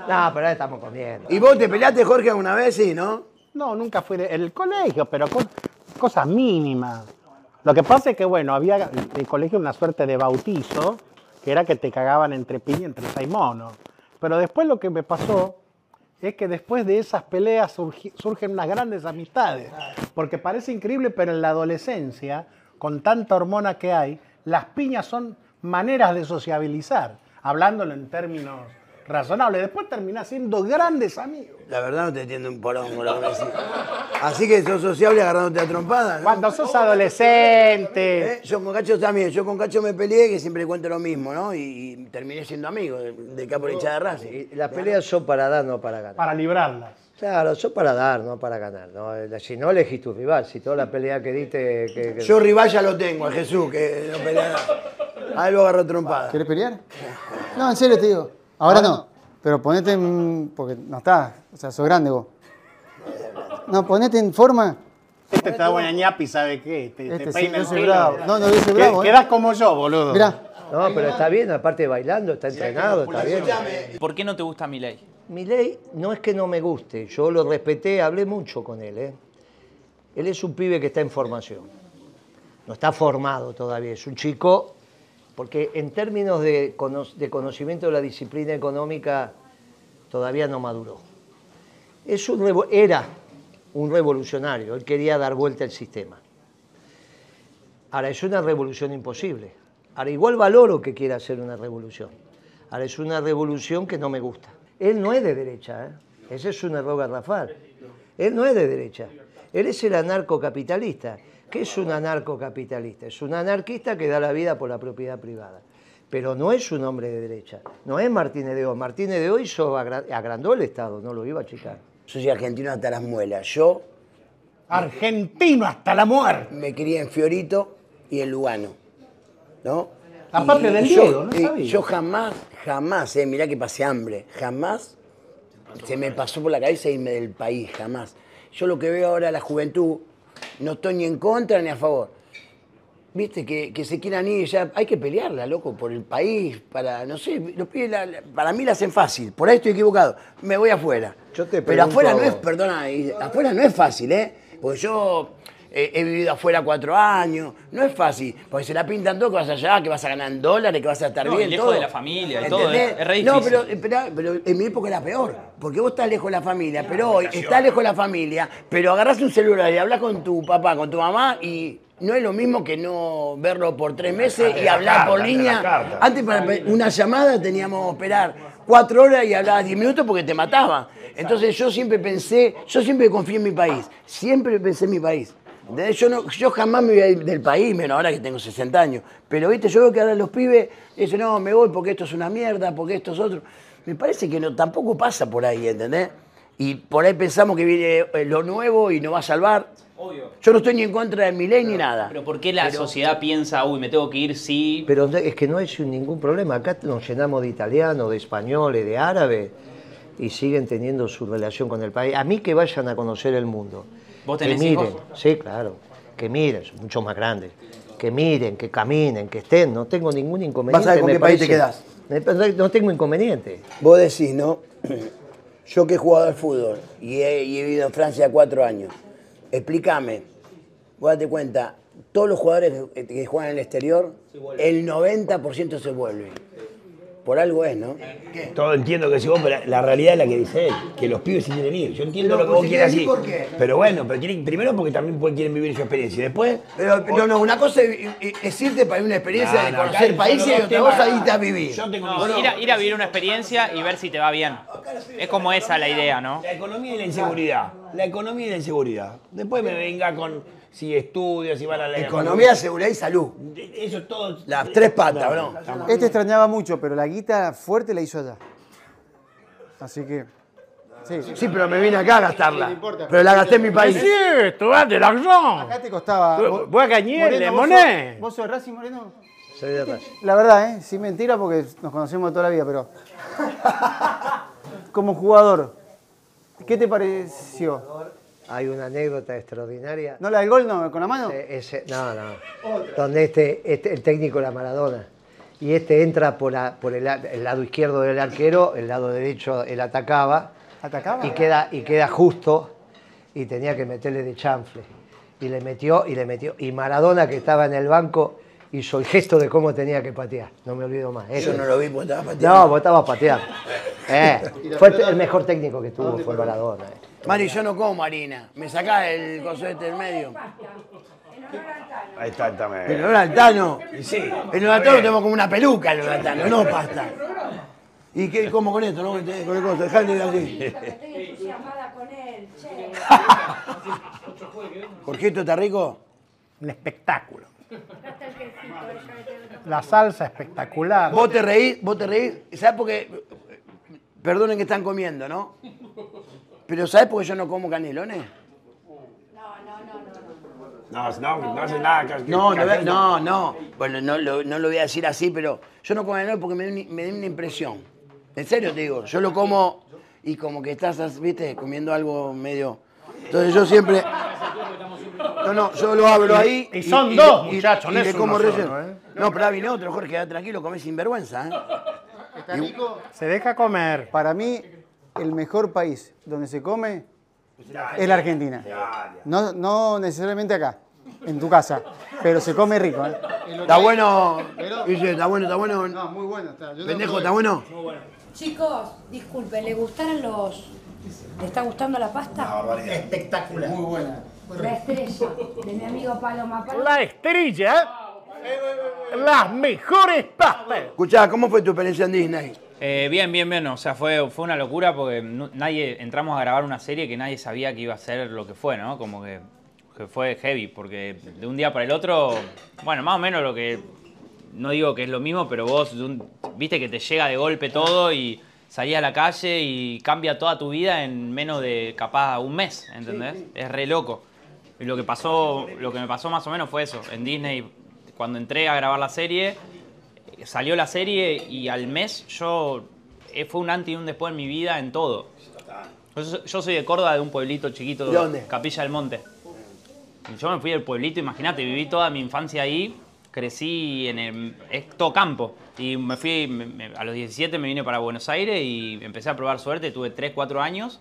no, pero ahora estamos comiendo. ¿Y vos te peleaste, Jorge, alguna vez? Sí, ¿no? No, nunca fui en el colegio, pero con cosas mínimas. Lo que pasa es que, bueno, había en el colegio una suerte de bautizo, que era que te cagaban entre piña y entre seis monos. Pero después lo que me pasó es que después de esas peleas surgen unas grandes amistades. Porque parece increíble, pero en la adolescencia, con tanta hormona que hay, las piñas son maneras de sociabilizar, hablándolo en términos razonables. Después terminás siendo grandes amigos. La verdad no te entiendo un porongo que decís. Así que sos sociable agarrándote a trompada, ¿no? Cuando sos adolescente. ¿Eh? Yo con Cacho también, yo con Cacho me peleé, que siempre cuento lo mismo, ¿no? Y, y terminé siendo amigo de, de capo de hinchada de Las peleas son para dar, no para ganar. para librarlas. Claro, son para dar, no para ganar. ¿no? Eh, Si no, elegís tu rival. Si toda la pelea que diste... Que, que- Yo rival ya lo tengo, a Jesús, que no pelea nada. A él lo agarró trompada. ¿Querés pelear? No, en serio te digo. Ahora no. Pero ponete en. Porque no estás. O sea, sos grande vos. No, ponete en forma. Este te da buena ñapi, ¿sabe qué? Te, te Este sí, peina yo el soy pelo. bravo. No, no, yo soy bravo, ¿eh? Quedás como yo, boludo. Mirá. No, pero está bien, aparte bailando, está entrenado, está bien. ¿Por qué no te gusta mi ley? Milei no es que no me guste, yo lo respeté, hablé mucho con él. ¿eh? Él es un pibe que está en formación, no está formado todavía, es un chico, porque en términos de, cono- de conocimiento de la disciplina económica todavía no maduró. Es un era un revolucionario, él quería dar vuelta al sistema. Ahora, es una revolución imposible. Ahora, igual valoro que quiera hacer una revolución. Ahora, es una revolución que no me gusta. Él no es de derecha, ¿eh? Ese es un error garrafal. Él no es de derecha. Él es el anarcocapitalista. ¿Qué es un anarcocapitalista? Es un anarquista que da la vida por la propiedad privada. Pero no es un hombre de derecha. No es Martínez de Oz. Martínez de Oz hizo, agra- agrandó el Estado, no lo iba a achicar. Yo soy argentino hasta las muelas. Yo Argentino hasta la muerte. me crié en Fiorito y en Lugano. ¿No? Patria del yo, Diego, no sabía. Yo jamás, jamás, eh, mirá que pasé hambre, jamás se me pasó por la cabeza irme del país, jamás. Yo lo que veo ahora la juventud, no estoy ni en contra ni a favor. Viste, que, que se quieran ir, ya hay que pelearla, loco, por el país, para, no sé, los pibes la- la- para mí la hacen fácil, por ahí estoy equivocado, me voy afuera. Yo te Pero pregunto afuera a no es, vos. perdona, y afuera no es fácil, ¿eh? Porque yo eh, he vivido afuera cuatro años, no es fácil, porque se la pintan todo que vas allá, que vas a ganar en dólares, que vas a estar No, y bien, lejos todo. de la familia y todo, es- es re No, pero, espera, pero en mi época era peor, porque vos estás lejos de la familia, pero hoy estás lejos de la familia, pero agarrás un celular y hablas con tu papá, con tu mamá y no es lo mismo que no verlo por tres meses y la hablar carta, por línea. Antes para una llamada teníamos que esperar cuatro horas y hablabas diez minutos porque te mataba. Entonces yo siempre pensé, yo siempre confié en mi país, siempre pensé en mi país. Yo, no, yo jamás me voy a ir del país, menos ahora que tengo 60 años. Pero viste, yo veo que ahora los pibes dicen, no, me voy porque esto es una mierda, porque esto es otro. Me parece que no, tampoco pasa por ahí, ¿entendés? Y por ahí pensamos que viene eh, lo nuevo y nos va a salvar. Obvio. Yo no estoy ni en contra del Milei ni nada. Pero ¿por qué la sociedad piensa, uy, me tengo que ir sí? Pero es que no es ningún problema. Acá nos llenamos de italianos, de españoles, de árabes y siguen teniendo su relación con el país. A mí que vayan a conocer el mundo. ¿Vos que miren, hijos? sí, claro. Que miren, son mucho más grandes. Que miren, que caminen, que estén. No tengo ningún inconveniente. Vas a ver con qué país te. Me- No tengo inconveniente. Vos decís, ¿no? Yo que he jugado al fútbol y he, y he vivido en Francia cuatro años, explícame, vos date cuenta, todos los jugadores que, que juegan en el exterior, el 90% se vuelven. Por algo es, ¿no? Todo entiendo que si vos, pero la realidad es la que dice él, que los pibes sí quieren ir. Yo entiendo Pero, lo que vos ¿se quieras quieren ir. ir por qué? Pero bueno, pero quieren, primero porque también pueden- quieren vivir su experiencia. Y después. Pero no, no, una cosa es, es irte para una experiencia No, de no, conocer hay países y otra cosa irte a vivir. Yo tengo No, ir, a, ir a vivir una experiencia y ver si te va bien. Es como esa la idea, ¿no? La economía y la inseguridad. La economía y la inseguridad. Después me venga con si estudias, si van a la Economía, seguridad y salud. Eso es todo. Las tres patas, bro. Este extrañaba mucho, pero la guita fuerte la hizo allá. Así que. Sí, Sí, pero me vine acá a gastarla. Pero la gasté en mi país. Monsieur, tu vas de l'argent. Acá te costaba. Vos a vos sos- monnaies. ¿Vos sos Racing Moreno? Soy de Racing. La verdad, ¿eh? Sin mentira porque nos conocemos toda la vida, pero. Como jugador, ¿qué te pareció? Hay una anécdota extraordinaria. ¿No la del gol, no? ¿Con la mano? Ese- no, no. Donde este, este- el técnico era Maradona. Y este entra por, la- por el, la- el lado izquierdo del arquero, el lado derecho él atacaba. ¿Atacaba? Y queda, y queda justo y tenía que meterle de chanfle. Y le metió, y le metió. Y Maradona, que estaba en el banco, hizo el gesto de cómo tenía que patear. No me olvido más. Yo Eso. no lo vi estaba pateando. No, vos estabas pateando. Eh, fue el, el mejor técnico que tuvo, fue Maradona. eh. Mari, yo no como harina. ¿Me sacás el coso este del medio? Exactamente. En olor al Tano. Y sí. En olor al Tano tenemos como una peluca en olor al Tano, no pasta. ¿Y qué como con esto, no? Con el coso, dejate de así. Estoy entusiasmada con él, che. Jorgito, ¿está rico? Un espectáculo. La salsa espectacular. Vos te reís, vos te reís. ¿Sabes por qué? Perdonen que están comiendo, ¿no? Pero ¿sabes por qué yo no como canelones? No, no, no hace nada. No, no, no, no. Bueno, no, lo- no lo voy a decir así, pero yo no como canelones porque me me da una impresión. En serio te digo, yo lo como y como que estás, viste, comiendo algo medio... Entonces yo siempre... No, no, yo lo abro ahí. Y son dos, muchachos, no y es le como relleno. solo, ¿eh? No, pero ahí viene otro, Jorge, queda tranquilo, come sin vergüenza, ¿eh? ¿Está rico? Se deja comer. Para mí, el mejor país donde se come es la Argentina. No, no necesariamente acá, en tu casa, pero se come rico. ¿eh? Está bueno, dice, está bueno, está bueno. No, muy bueno. Está. Yo Pendejo, ¿está bueno? Chicos, disculpen, ¿le gustaron los. ¿Le está gustando la pasta? Espectacular. Muy buena. La estrella de mi amigo Paloma. Paloma. La estrella. Las mejores pastas. Escuchá, ¿cómo fue tu experiencia en Disney? Eh, bien, bien, bien. O sea, fue, fue una locura porque no- nadie entramos a grabar una serie que nadie sabía que iba a ser lo que fue, ¿no? Como que, que fue heavy, porque de un día para el otro, bueno, más o menos lo que. No digo que es lo mismo, pero vos de un- viste que te llega de golpe todo y salís a la calle y cambia toda tu vida en menos de capaz un mes, ¿entendés? Es re loco. Y lo que pasó, lo que me pasó más o menos fue eso. En Disney, cuando entré a grabar la serie, salió la serie y al mes yo eh, fue un antes y un después en mi vida en todo. Yo, so- yo soy de Córdoba, de un pueblito chiquito, ¿De dónde? Capilla del Monte. Yo me fui del pueblito, imagínate, viví toda mi infancia ahí, crecí en el, es todo campo. Y me fui, me- a los 17 me vine para Buenos Aires y empecé a probar suerte, tuve 3, 4 años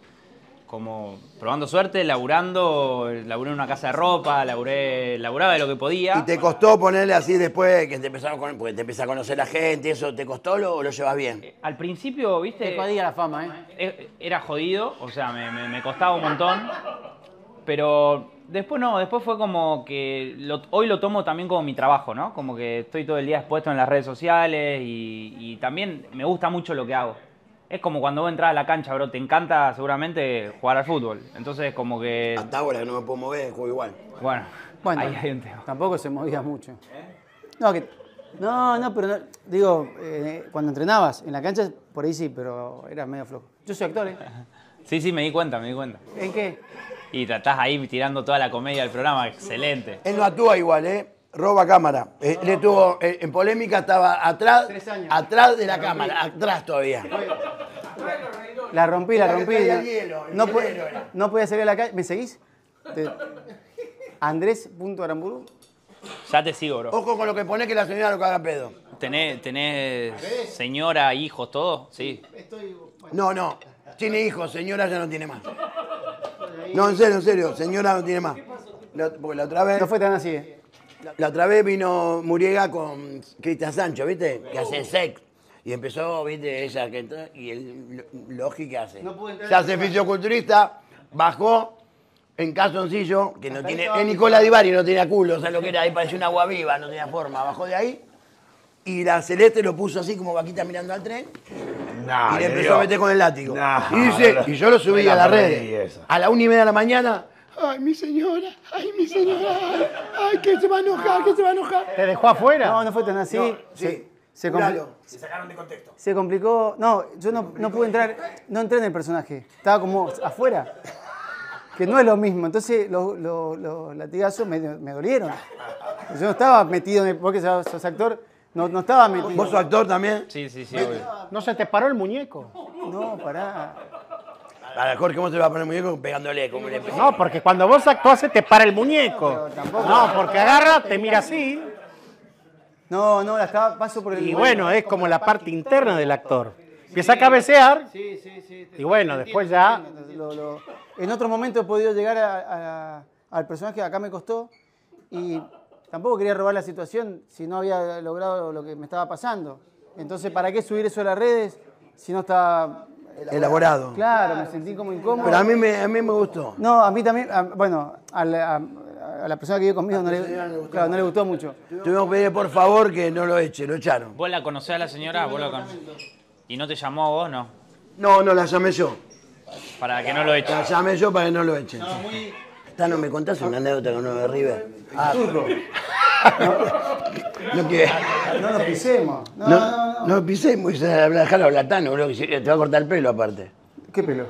como probando suerte, laburando, laburé en una casa de ropa, laburé, laburaba de lo que podía. ¿Y te costó ponerle así después que te empezaron con, porque te empieza a conocer la gente, eso te costó lo- o lo llevas bien? Al principio, viste, Te jodía la fama, ¿eh? e- era jodido, o sea, me, me- me costaba un montón. Pero después no, después fue como que lo- hoy lo tomo también como mi trabajo, ¿no? Como que estoy todo el día expuesto en las redes sociales y, y también me gusta mucho lo que hago. Es como cuando vos entras a la cancha, bro, te encanta seguramente jugar al fútbol. Entonces como que, Hasta ahora que no me puedo mover, juego igual. bueno, Bueno, ahí hay un tema. tampoco se movía mucho. No, que, no, no, pero no- digo, eh, cuando entrenabas en la cancha, por ahí sí, pero era medio flojo. Yo soy actor, ¿eh? Sí, sí, me di cuenta, me di cuenta. ¿En qué? Y tratás ahí tirando toda la comedia del programa, excelente. Él no actúa igual, ¿eh? Roba cámara. Eh, Él estuvo eh, en polémica, estaba atrás, Tres años. atrás de la cámara, atrás todavía. La rompí, la La rompí. traía No, hielo, no, era. no podía salir a la calle. ¿Me seguís? Te- Andrés.aramburu. Ya te sigo, bro. Ojo con lo que pone que la señora lo caga pedo. ¿Tenés, tenés señora, hijos, todo? Sí. No, no. Tiene hijos, señora ya no tiene más. No, en serio, en serio, señora no tiene más. La- porque la otra vez. No fue tan así, ¿eh? La, otra vez vino Muriega con Cristian Sancho, ¿viste? Que hace sex. Y empezó, ¿viste? Ella que entra y el Logi que hace. No pude entrar Se en hace el fisioculturista, bajó en calzoncillo, que no tiene. Es Nicola Divari, no tenía culo, o sea lo que era, ahí parecía una agua viva, no tenía forma. Bajó de ahí. Y la celeste lo puso así como vaquita mirando al tren. No, y le empezó a meter con el látigo. No, y, dice, no, y yo lo subí me a la las perdí redes. esa. A la una y media de la mañana. Ay, mi señora, ay, mi señora, ay, ay, que se va a enojar, que se va a enojar. ¿Te dejó afuera? No, no fue tan así. No, sí, se, juralo. compli- Se sacaron de contexto. se complicó. No, yo no, no pude entrar. No entré en el personaje. Estaba como afuera. Que no es lo mismo. Entonces los, los- los latigazos me, me dolieron. Yo no estaba metido en el. Porque sos sos actor. No, no estaba metido. ¿Vos sos actor también? Sí, sí, sí, obvio. ¿No se te paró el muñeco? No, pará. A la Jorge, ¿cómo se le va a poner el muñeco? Pegándole como le. No, porque cuando vos actuás se te para el muñeco. No, porque agarra, te mira así. No, no, la estaba, paso por el. Y bueno, es como la parte interna del actor. Empieza a cabecear Sí, sí, sí. y bueno, después ya Lo- lo- en otro momento he podido llegar a- a- al personaje que acá me costó y tampoco quería robar la situación si no había logrado lo que me estaba pasando. Entonces, ¿para qué subir eso a las redes si no estaba Elaborado. Claro, me sentí como incómodo. Pero a mí me, a mí me gustó. No, a mí también, a- bueno, a la, a- a la persona que vive conmigo no le, claro, no le gustó mucho. Tuvimos que pedirle por favor que no lo eche, lo echaron. ¿Vos la conocés a la señora? ¿Vos la conocés? ¿Y no te llamó a vos? No. No, no, la llamé yo. Para que no lo La echen. llamé yo para que no lo echen. Tano, ¿me contás una anécdota con uno de River? Ah, no, No nos pisemos. No, no, no, no. pisé, muy dejalo hablar Tano, boludo, que si- te va a cortar el pelo aparte. ¿Qué pelo?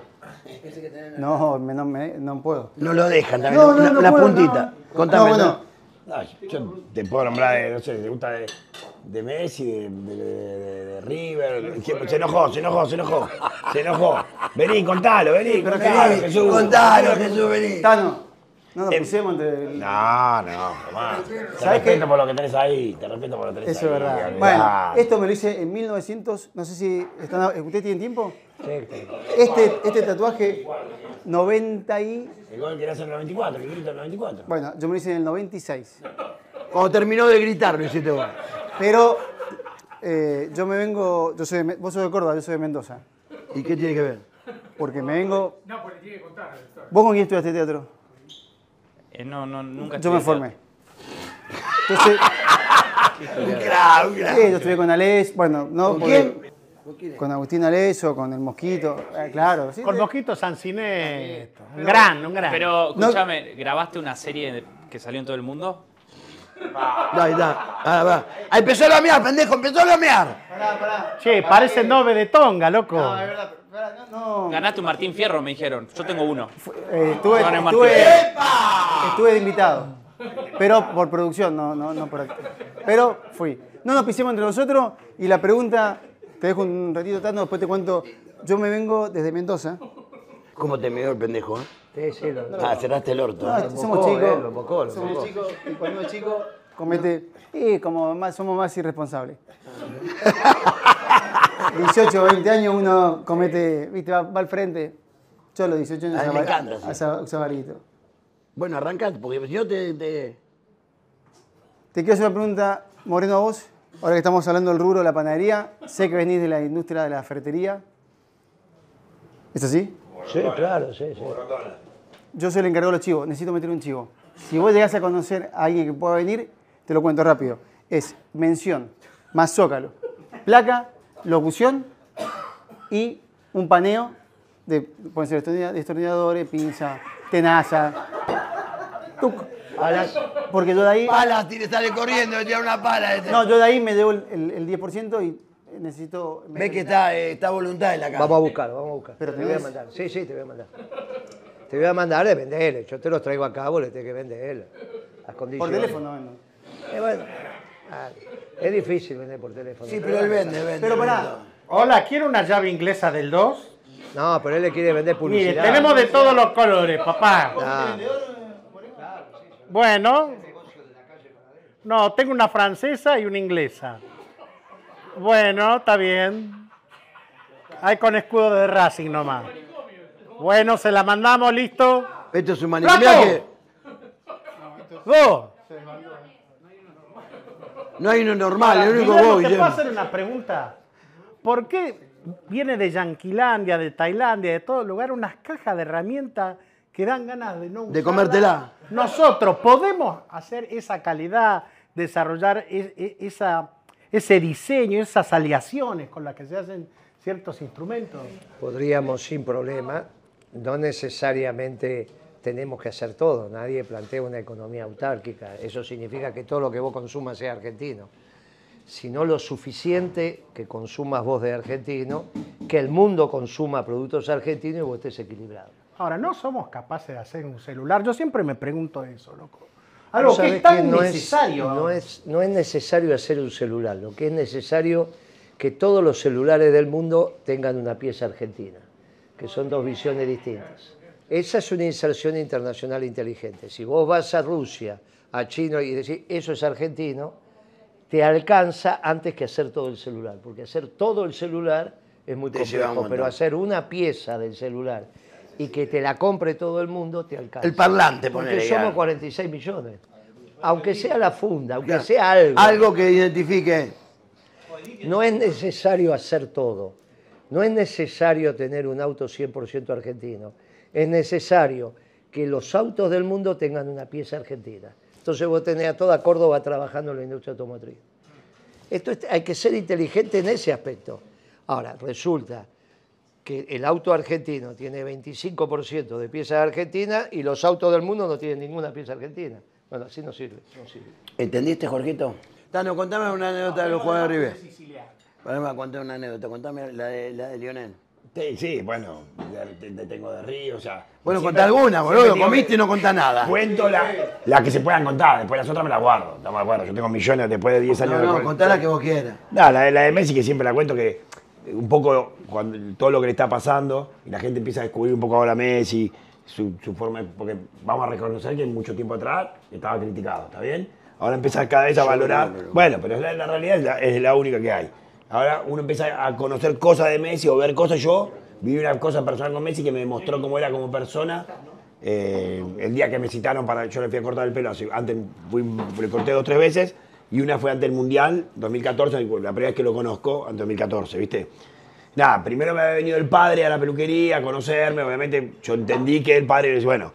No, me- no, me- no puedo. No lo dejan también, No, no, una, no una puedo, puntita. no. Contame. No, bueno. Tano. No, yo te puedo nombrar de, no sé, te gusta de, de Messi, de, de- de- de River. Se enojó, se enojó, se enojó. Se enojó. Vení, contalo, vení, contalo, Jesús. Contalo, Jesús, vení. Tano, no nos pisemos entre... el- No, no, jamás. Te ¿Sabes respeto por lo que tenés ahí, te respeto por lo que tenés Eso es ahí. verdad. Bueno, esto me lo hice en 1900, no sé si... están- ¿Usted tiene tiempo? Sí, sí. Este, este tatuaje, 90 y... El gol que le hace en el 94, que grita en el 94. Bueno, yo me lo hice en el 96. Cuando terminó de gritar lo hiciste vos. Pero eh, yo me vengo... Yo soy de vos sos de Córdoba, yo soy de Mendoza. ¿Y qué tiene que ver? Porque me vengo... ¿Vos con quién estudiaste teatro? Eh, no, no, nunca Yo me formé. Entonces, un crack. sí, yo estudié con Alés, bueno, no ¿Con porque- Con Agustín Aleso, con el Mosquito, eh, claro. sí, Con sí. Mosquito Sancineto. Un gran, un gran. Pero, No- escúchame, ¿grabaste una serie que salió en todo el mundo? Ahí está. Ah, va. Ah, empezó a lamear, pendejo, empezó a lamear. Pará, pará. Che, parece nove de Tonga, loco. No, es verdad, no, no. Ganaste un Martín Fierro, me dijeron. Yo tengo uno. Eh, estuve, estuve, de invitado. Pero por producción, no, no, no por actor. Pero fui. No nos pisemos entre nosotros y la pregunta, te dejo un ratito tanto, después te cuento. Yo me vengo desde Mendoza. ¿Cómo te miró el pendejo, eh? Sí, sí, lo- Ah, cerraste el orto. No, ¿eh? somos bocó, chicos. eh, lo bocó, lo somos chicos y cuando uno es chico comete. Y como más, somos más irresponsables. 18 o 20 años uno comete, viste, va, va al frente. Yo a los 18 años usaba- encanta, sí. usaba- usaba varito. Bueno, arrancate, porque si no te, te- Te quiero hacer una pregunta, Moreno, a vos. Ahora que estamos hablando del rubro de la panadería, sé que venís de la industria de la ferretería. ¿Es así? Sí, claro, sí, sí. Yo soy el encargado de los chivos, necesito meter un chivo. Si vos llegás a conocer a alguien que pueda venir, te lo cuento rápido. Es mención, más zócalo, placa, locución y un paneo de, pueden ser destornilla- destornilladores, pinza, tenaza, tuc. Porque yo de ahí... Palas, tiene, sale corriendo, le tira una pala. Este. No, yo de ahí me debo el, el- el 10% y necesito... Ve que está, eh, está voluntad en la casa. Vamos a buscarlo, vamos a buscar. Pero te voy a mandar. Sí, sí, te voy a mandar. Te voy a mandar de venderle. Yo te los traigo acá, vos le tenés que vender. Las Por condiciones. teléfono, vendo. Eh, bueno, ah, es difícil vender por teléfono. Sí, pero él vende, vende. Pero pará. Hola, ¿quiere una llave inglesa del 2? No, pero él le quiere vender Mire, publicidad. tenemos de todos los colores, papá. Ah, Bueno. No, tengo una francesa y una inglesa. Bueno, está bien. Hay con escudo de Racing nomás. Bueno, se la mandamos, listo. Esto es un manipular Dos. No hay uno normal, el único Guillermo, vos, ¿te puedo hacer una pregunta? ¿Por qué viene de Yanquilandia, de Tailandia, de todo lugar, unas cajas de herramientas que dan ganas de no De comértela. Nosotros podemos hacer esa calidad, desarrollar e- e- esa, ese diseño, esas aleaciones con las que se hacen ciertos instrumentos. podríamos sin problema, no necesariamente tenemos que hacer todo, nadie plantea una economía autárquica, eso significa que todo lo que vos consumas sea argentino, sino lo suficiente que consumas vos de argentino, que el mundo consuma productos argentinos y vos estés equilibrado. Ahora, no somos capaces de hacer un celular. Yo siempre me pregunto eso, loco. Algo que es tan no necesario. no, es, no es necesario hacer un celular, lo que es necesario que todos los celulares del mundo tengan una pieza argentina, que son dos visiones distintas. Esa es una inserción internacional inteligente. Si vos vas a Rusia, a China y decís, eso es argentino, te alcanza antes que hacer todo el celular, porque hacer todo el celular es muy complejo, pero hacer una pieza del celular y que te la compre todo el mundo te alcanza. El parlante, Porque ponele, somos claro. 46 millones. Aunque sea la funda, aunque Claro. sea algo. Algo que identifique. No es necesario hacer todo. No es necesario tener un auto 100% argentino. Es necesario que los autos del mundo tengan una pieza argentina. Entonces vos tenés a toda Córdoba trabajando en la industria automotriz. Esto es- hay que ser inteligente en ese aspecto. Ahora, resulta que el auto argentino tiene 25% de piezas argentinas y los autos del mundo no tienen ninguna pieza argentina. Bueno, así no sirve. No sirve. ¿Entendiste, Jorgito? Tano, contame una anécdota de los jugadores de River. Para contar una anécdota, contame la de, la de Lionel. Sí, sí, bueno, te, te tengo de río, o sea. Bueno, contá alguna, boludo. Comiste y no contás nada. Cuento la, la que se puedan contar, después las otras me las guardo. Estamos de acuerdo, yo tengo millones después de 10 años No, de no, col- contá la que vos quieras. No, la, de- la de Messi que siempre la cuento que un poco cuando todo lo que le está pasando y la gente empieza a descubrir un poco ahora a Messi, su, su forma, de- porque vamos a reconocer que mucho tiempo atrás estaba criticado, ¿está bien? Ahora empieza cada vez a valorar. no, pero- Bueno, pero la, la realidad es la, es la única que hay. Ahora uno empieza a conocer cosas de Messi o ver cosas. Yo viví una cosa personal con Messi que me demostró cómo era como persona. Eh, el día que me citaron para. Yo le fui a cortar el pelo, antes fui- le corté dos tres veces y una fue ante el Mundial 2014, la primera vez que lo conozco, ante 2014, ¿viste? Nada, primero me había venido el padre a la peluquería a conocerme, obviamente yo entendí que el padre bueno,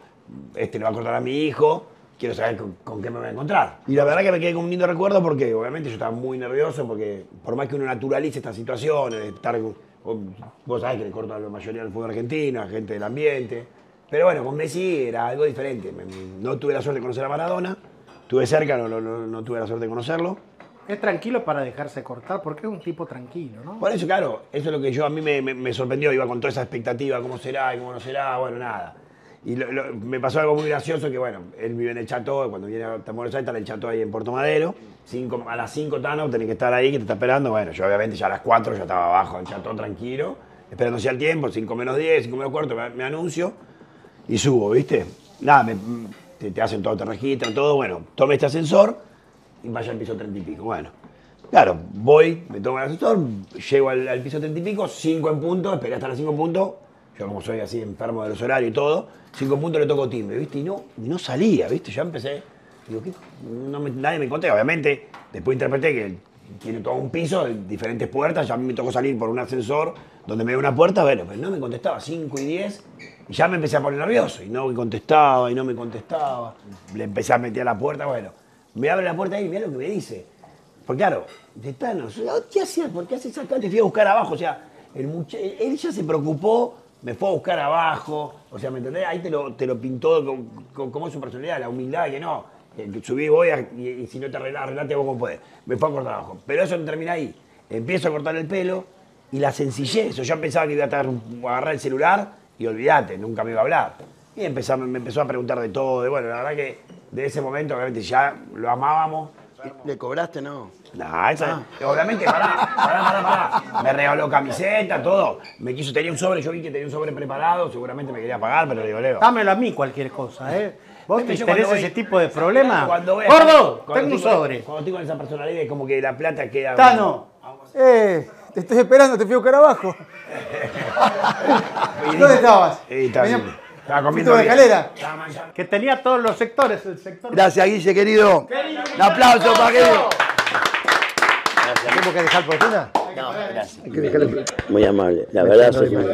este le va a cortar a mi hijo, quiero saber con, con qué me voy a encontrar. Y la verdad que me quedé con un lindo recuerdo porque obviamente yo estaba muy nervioso porque por más que uno naturalice estas situaciones, de estar con- con- vos sabés que le corto a la mayoría del fútbol argentino, a gente del ambiente, pero bueno, con Messi era algo diferente. No tuve la suerte de conocer a Maradona, estuve cerca, no, no- no- no tuve la suerte de conocerlo. Es tranquilo para dejarse cortar porque es un tipo tranquilo, ¿no? Por eso, claro, eso es lo que yo a mí me, me- me sorprendió, iba con toda esa expectativa, cómo será y cómo no será, bueno, nada. Y me pasó algo muy gracioso que, bueno, él vive en el Chateau, cuando viene a Buenos está en el Chateau ahí en Puerto Madero, Cinco- a las 5 Tano, tenés que estar ahí, que te está esperando, bueno, yo obviamente ya a las 4 ya estaba abajo del Chateau tranquilo, esperando ya el tiempo, 5 menos 10, 5 menos cuarto, me, anuncio y subo, ¿viste? Nada, te, hacen todo, te registran, todo, bueno, tome este ascensor y vaya al piso 30 y pico, bueno. Claro, voy, me tomo el ascensor, llego al, al piso 30 y pico, 5 en punto, esperé hasta las 5 en punto. Yo como soy así enfermo de los horarios y todo, 5 en punto le toco timbre, ¿viste? Y no, y no salía, ¿viste? Ya empecé, digo, ¿qué? Nadie me conté, obviamente. Después interpreté que tiene todo un piso, diferentes puertas, ya me tocó salir por un ascensor donde me dio una puerta, bueno, pero no me contestaba, 5 y 10, y ya me empecé a poner nervioso, y no me contestaba, y no me contestaba. Le empecé a meter a la puerta, bueno, me abre la puerta y mira lo que me dice. Porque claro, de Thanos, ¿qué hacías? ¿Por qué haces acá? Te fui a buscar abajo. O sea, el él ya se preocupó, me fue a buscar abajo. O sea, ¿me entendés? Ahí te lo, te lo pintó con, con- cómo es su personalidad, la humildad, que no. Que subí, voy a- y, si no te arreglás, arreglate vos como podés. Me fue a cortar abajo. Pero eso no termina ahí. empiezo a cortar el pelo y la sencillez. Yo pensaba que iba a estar, agarrar el celular y olvídate, nunca me iba a hablar. Y empezó, me empezó a preguntar de todo. De, bueno, la verdad que de ese momento, obviamente, ya lo amábamos. ¿Le cobraste, no? No, esa, obviamente, pará, pará, pará, pará. Me regaló camiseta, todo. Me quiso, tenía un sobre, yo vi que tenía un sobre preparado, seguramente me quería pagar, pero le digo, Leo. Dámelo a mí cualquier cosa, ¿eh? ¿Vos te interesa voy- ese tipo de problema? Cuando voy a- ¡Gordo! cuando Tengo un sobre. Cuando estoy con esa personalidad, es como que la plata queda. Tano, eh, te estoy esperando, te fui a buscar abajo. ¿Dónde estabas? Sí, está Venía- bien. Estaba ¿Fuiste comiendo bien. escalera? Que tenía todos los sectores, el sector... Gracias, Guille, querido. Un aplauso para querido. ¿Tenemos que dejar fortuna? Muy amable, la verdad soy muy